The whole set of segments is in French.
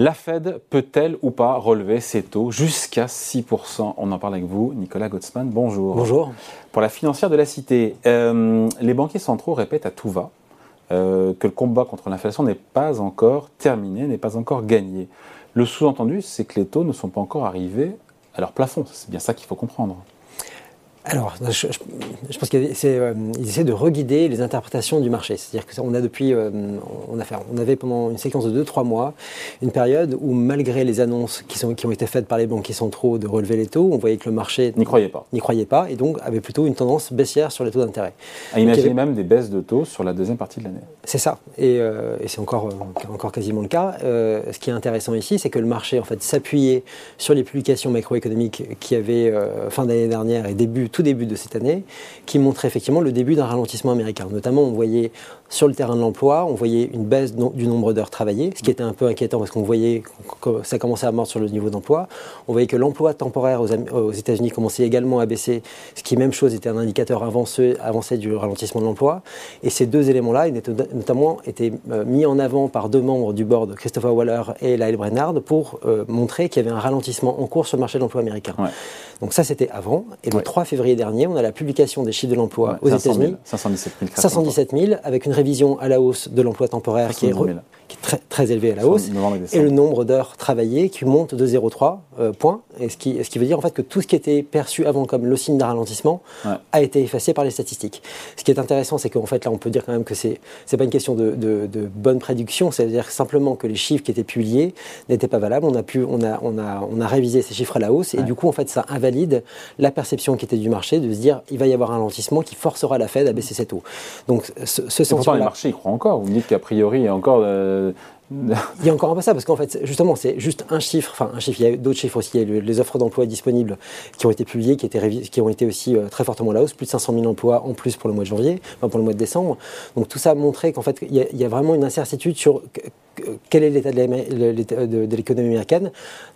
La Fed peut-elle ou pas relever ses taux jusqu'à 6% On en parle avec vous, Nicolas Gottsman. Bonjour. Bonjour. Pour la financière de la cité, euh, les banquiers centraux répètent à tout va euh, que le combat contre l'inflation n'est pas encore terminé, n'est pas encore gagné. Le sous-entendu, c'est que les taux ne sont pas encore arrivés à leur plafond. C'est bien ça qu'il faut comprendre. Alors, je, pense qu'ils euh, essaient de reguider les interprétations du marché. C'est-à-dire qu'on a depuis, euh, on, a fait, on avait pendant une séquence de 2-3 mois une période où malgré les annonces qui, sont, qui ont été faites par les banquiers centraux de relever les taux, on voyait que le marché n'y croyait pas. N'y croyait pas et donc avait plutôt une tendance baissière sur les taux d'intérêt. À imaginer même des baisses de taux sur la deuxième partie de l'année. C'est ça, et, euh, et c'est encore, encore quasiment le cas. ce qui est intéressant ici, c'est que le marché en fait s'appuyait sur les publications macroéconomiques qui avaient fin d'année dernière et début tout début de cette année, qui montrait effectivement le début d'un ralentissement américain. Notamment, on voyait sur le terrain de l'emploi, on voyait une baisse du nombre d'heures travaillées, ce qui était un peu inquiétant parce qu'on voyait que ça commençait à mordre sur le niveau d'emploi. On voyait que l'emploi temporaire aux, États-Unis commençait également à baisser, ce qui, même chose, était un indicateur avancé, avancé du ralentissement de l'emploi. Et ces deux éléments-là, notamment, étaient euh, mis en avant par deux membres du board, Christopher Waller et Lyle Brennard, pour euh, montrer qu'il y avait un ralentissement en cours sur le marché de l'emploi américain. Donc ça, c'était avant. Et le 3 février dernier, on a la publication des chiffres de l'emploi aux États-Unis. 517 000. 517 000, avec une révision à la hausse de l'emploi temporaire qui est, très, très élevé à la hausse, et le nombre d'heures travaillées qui monte de 0,3 euh, points, et ce, qui, ce qui veut dire en fait que tout ce qui était perçu avant comme le signe d'un ralentissement a été effacé par les statistiques. Ce qui est intéressant, c'est qu'en fait là, on peut dire quand même que c'est c'est pas une question de, de, bonne prédiction, c'est-à-dire simplement que les chiffres qui étaient publiés n'étaient pas valables. On a pu, on a, on a, on a révisé ces chiffres à la hausse, et du coup en fait ça invalide la perception qui était du marché de se dire il va y avoir un ralentissement qui forcera la Fed à baisser ses taux. Donc ce, ce sentiment. les marchés y croient encore. Vous me dites qu'a priori il y a encore euh, euh, il y a encore un peu ça, parce qu'en fait, justement, c'est juste un chiffre, enfin un chiffre, il y a d'autres chiffres aussi, il y a les offres d'emploi disponibles qui ont été publiées, qui, ont été aussi euh, très fortement à la hausse, plus de 500 000 emplois en plus pour le mois de janvier, enfin pour le mois de décembre. Donc tout ça a montré qu'en fait, il y, a, il y, a vraiment une incertitude sur quel est l'état de l'économie américaine.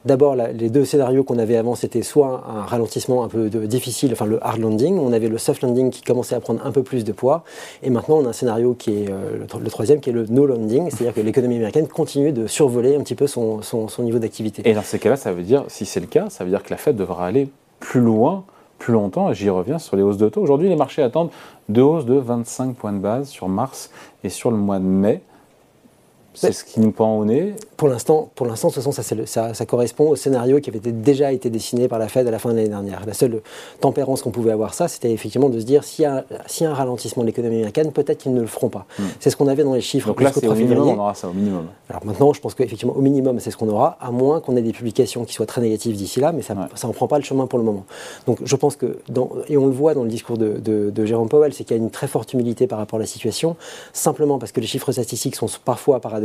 D'abord, les deux scénarios qu'on avait avant, c'était soit un ralentissement un peu difficile, enfin le hard landing, on avait le soft landing qui commençait à prendre un peu plus de poids, et maintenant on a un scénario qui est euh, le, troisième, qui est le no landing, c'est-à-dire que l'économie américaine continue de survoler un petit peu son, niveau d'activité. Et dans ces cas-là, ça veut dire, si c'est le cas, ça veut dire que la Fed devra aller plus loin plus longtemps, et j'y reviens sur les hausses de taux. Aujourd'hui, les marchés attendent deux hausses de 25 points de base sur mars et sur le mois de mai. C'est ce qui nous pend au nez. Pour l'instant, pour l'instant, de toute façon, ça, ça, correspond au scénario qui avait déjà été dessiné par la Fed à la fin de l'année dernière. La seule tempérance qu'on pouvait avoir ça, c'était effectivement de se dire s'il y, a, y a un ralentissement de l'économie américaine, peut-être qu'ils ne le feront pas. Hmm. C'est ce qu'on avait dans les chiffres. Donc là, c'est au minimum, on aura ça au minimum. Alors maintenant, je pense qu'effectivement, au minimum, c'est ce qu'on aura, à moins qu'on ait des publications qui soient très négatives d'ici là, mais ça n'en prend pas le chemin pour le moment. Donc je pense que, dans, et on le voit dans le discours de, de Jérôme Powell, c'est qu'il y a une très forte humilité par rapport à la situation, simplement parce que les chiffres statistiques sont parfois paradoxaux.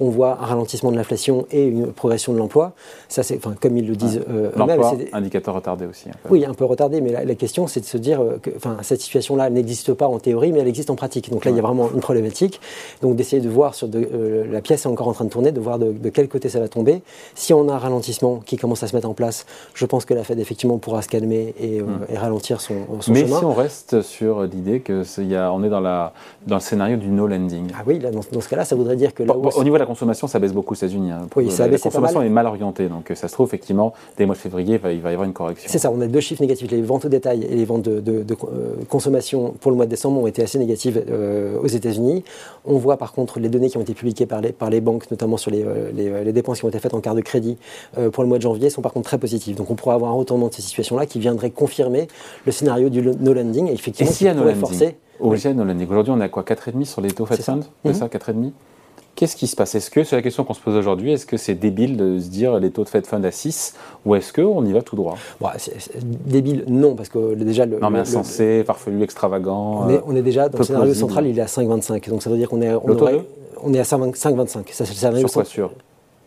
On on voit un ralentissement de l'inflation et une progression de l'emploi. Ça, c'est, enfin, comme ils le disent euh, L'emploi, indicateur retardé aussi. Oui, un peu retardé, mais la, question, c'est de se dire euh, que, cette situation-là n'existe pas en théorie, mais elle existe en pratique. Donc là, il y a vraiment une problématique. Donc d'essayer de voir sur euh, la pièce est encore en train de tourner, de voir de, quel côté ça va tomber. Si on a un ralentissement qui commence à se mettre en place, je pense que la Fed effectivement pourra se calmer et, hmm. ralentir son, son mais chemin. Mais si on reste sur l'idée que y a, on est dans la dans le scénario du no lending. Ah oui, là, dans, ce cas-là, ça voudrait dire que au niveau de la consommation, ça baisse beaucoup aux États-Unis. Hein. Oui, ça la, consommation est mal orientée, donc ça se trouve effectivement, dès le mois de février, il va, y avoir une correction. C'est ça, on a deux chiffres négatifs. Les ventes au détail et les ventes de, euh, consommation pour le mois de décembre ont été assez négatives euh, aux États-Unis. On voit par contre les données qui ont été publiées par les, par les banques, notamment sur les, euh, les, dépenses qui ont été faites en carte de crédit pour le mois de janvier, sont par contre très positives. Donc on pourrait avoir un retournement de ces situations-là qui viendrait confirmer le scénario du no landing et effectivement et si qui pourrait forcer. Aujourd'hui, on est à quoi 4,5 sur les taux Fed Fund C'est ça, 4,5 mhm. Qu'est-ce qui se passe? Est-ce que, c'est la question qu'on se pose aujourd'hui, est-ce que c'est débile de se dire les taux de Fed Fund à 6 ou est-ce qu'on y va tout droit? C'est, débile, non, parce que déjà. Le, non, mais insensé, farfelu, extravagant. On est, on est déjà, dans le scénario central, il est à 5,25. Donc ça veut dire qu'on est, on on est à 5,25. Ça, c'est le scénario Sur quoi sûr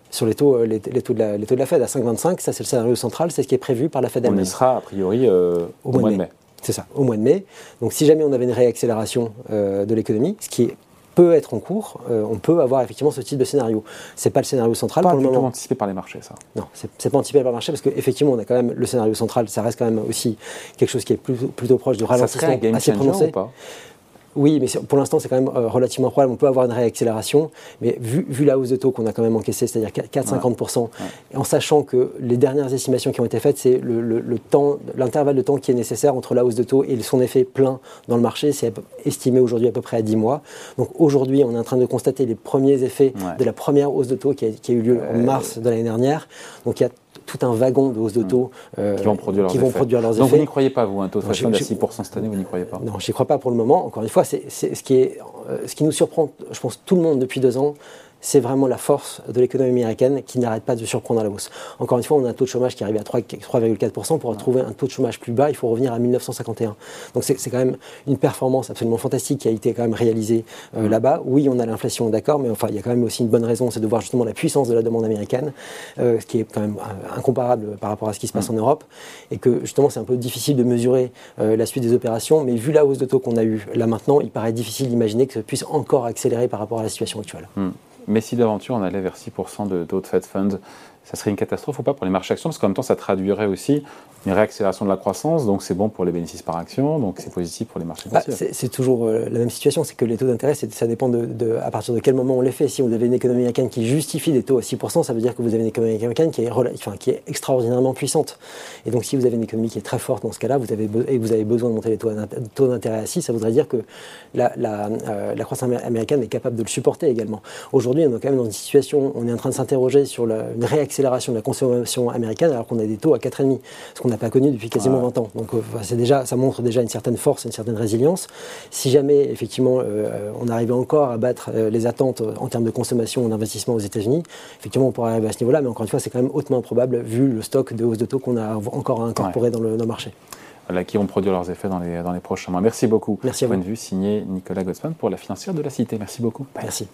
sur? Les taux, les, taux de la, les taux de la Fed à 5,25, ça c'est le scénario central, c'est ce qui est prévu par la Fed elle-même. On y sera a priori euh, au, mois de mai. C'est ça, au mois de mai. Donc si jamais on avait une réaccélération euh, de l'économie, ce qui peut être en cours, euh, on peut avoir effectivement ce type de scénario. C'est pas le scénario central pas pour le moment. anticipé par les marchés, ça. Non, c'est pas anticipé par les marchés parce qu'effectivement, on a quand même le scénario central, ça reste quand même aussi quelque chose qui est plutôt, plutôt proche de ralentissement ça serait un game assez prononcé. Ou pas? Oui, mais pour l'instant, c'est quand même euh, relativement probable. On peut avoir une réaccélération, mais vu, vu la hausse de taux qu'on a quand même encaissée, c'est-à-dire 4,50%, et en sachant que les dernières estimations qui ont été faites, c'est le, temps, l'intervalle de temps qui est nécessaire entre la hausse de taux et son effet plein dans le marché, c'est estimé aujourd'hui à peu près à 10 mois. Donc aujourd'hui, on est en train de constater les premiers effets de la première hausse de taux qui a, qui a eu lieu en mars de l'année dernière. Donc il y a tout un wagon de hausse de taux euh, qui vont produire leurs, qui effets. produire leurs Donc vous n'y croyez pas, vous, un taux de à 6% cette année, vous n'y croyez pas Non, je n'y crois pas pour le moment. Encore une fois, c'est, ce, qui est, euh, ce qui nous surprend, je pense, tout le monde depuis deux ans, c'est vraiment la force de l'économie américaine qui n'arrête pas de surprendre à la hausse. Encore une fois, on a un taux de chômage qui arrive à 3,4%. Pour retrouver un taux de chômage plus bas, il faut revenir à 1951. Donc c'est quand même une performance absolument fantastique qui a été quand même réalisée euh, là-bas. Oui, on a l'inflation, d'accord, mais enfin, il y a quand même aussi une bonne raison, c'est de voir justement la puissance de la demande américaine, euh, ce qui est quand même euh, incomparable par rapport à ce qui se passe en Europe, et que justement c'est un peu difficile de mesurer la suite des opérations, mais vu la hausse de taux qu'on a eue là maintenant, il paraît difficile d'imaginer que ça puisse encore accélérer par rapport à la situation actuelle. Hmm. Mais si d'aventure on allait vers 6% de taux de Fed Fund, ça serait une catastrophe ou pas pour les marchés actions? Parce qu'en même temps, ça traduirait aussi une réaccélération de la croissance, donc c'est bon pour les bénéfices par action, donc c'est positif pour les marchés bah, C'est toujours euh, la même situation, c'est que les taux d'intérêt, ça dépend de, à partir de quel moment on les fait. Si vous avez une économie américaine qui justifie des taux à 6%, ça veut dire que vous avez une économie américaine qui est, enfin, qui est extraordinairement puissante. Et donc si vous avez une économie qui est très forte dans ce cas-là, vous avez, et que vous avez besoin de monter les taux d'intérêt à 6, ça voudrait dire que la, la, euh, la, croissance américaine est capable de le supporter également. Aujourd'hui, on est quand même dans une situation, on est en train de s'interroger sur la, une réaccélération de la consommation américaine alors qu'on a des taux à 4,5, ce qu'on n'a pas connu depuis quasiment 20 ans. Donc euh, c'est déjà, ça montre déjà une certaine force, une certaine résilience. Si jamais effectivement euh, on arrivait encore à battre euh, les attentes en termes de consommation ou d'investissement aux États-Unis, effectivement on pourrait arriver à ce niveau-là, mais encore une fois c'est quand même hautement improbable vu le stock de hausse de taux qu'on a encore à incorporer dans, le, marché. Voilà, qui vont produire leurs effets dans les, dans les prochains mois. Merci beaucoup. Merci à vous. Point de vue signé Nicolas Gosman pour la financière de la Cité. Merci beaucoup. Merci.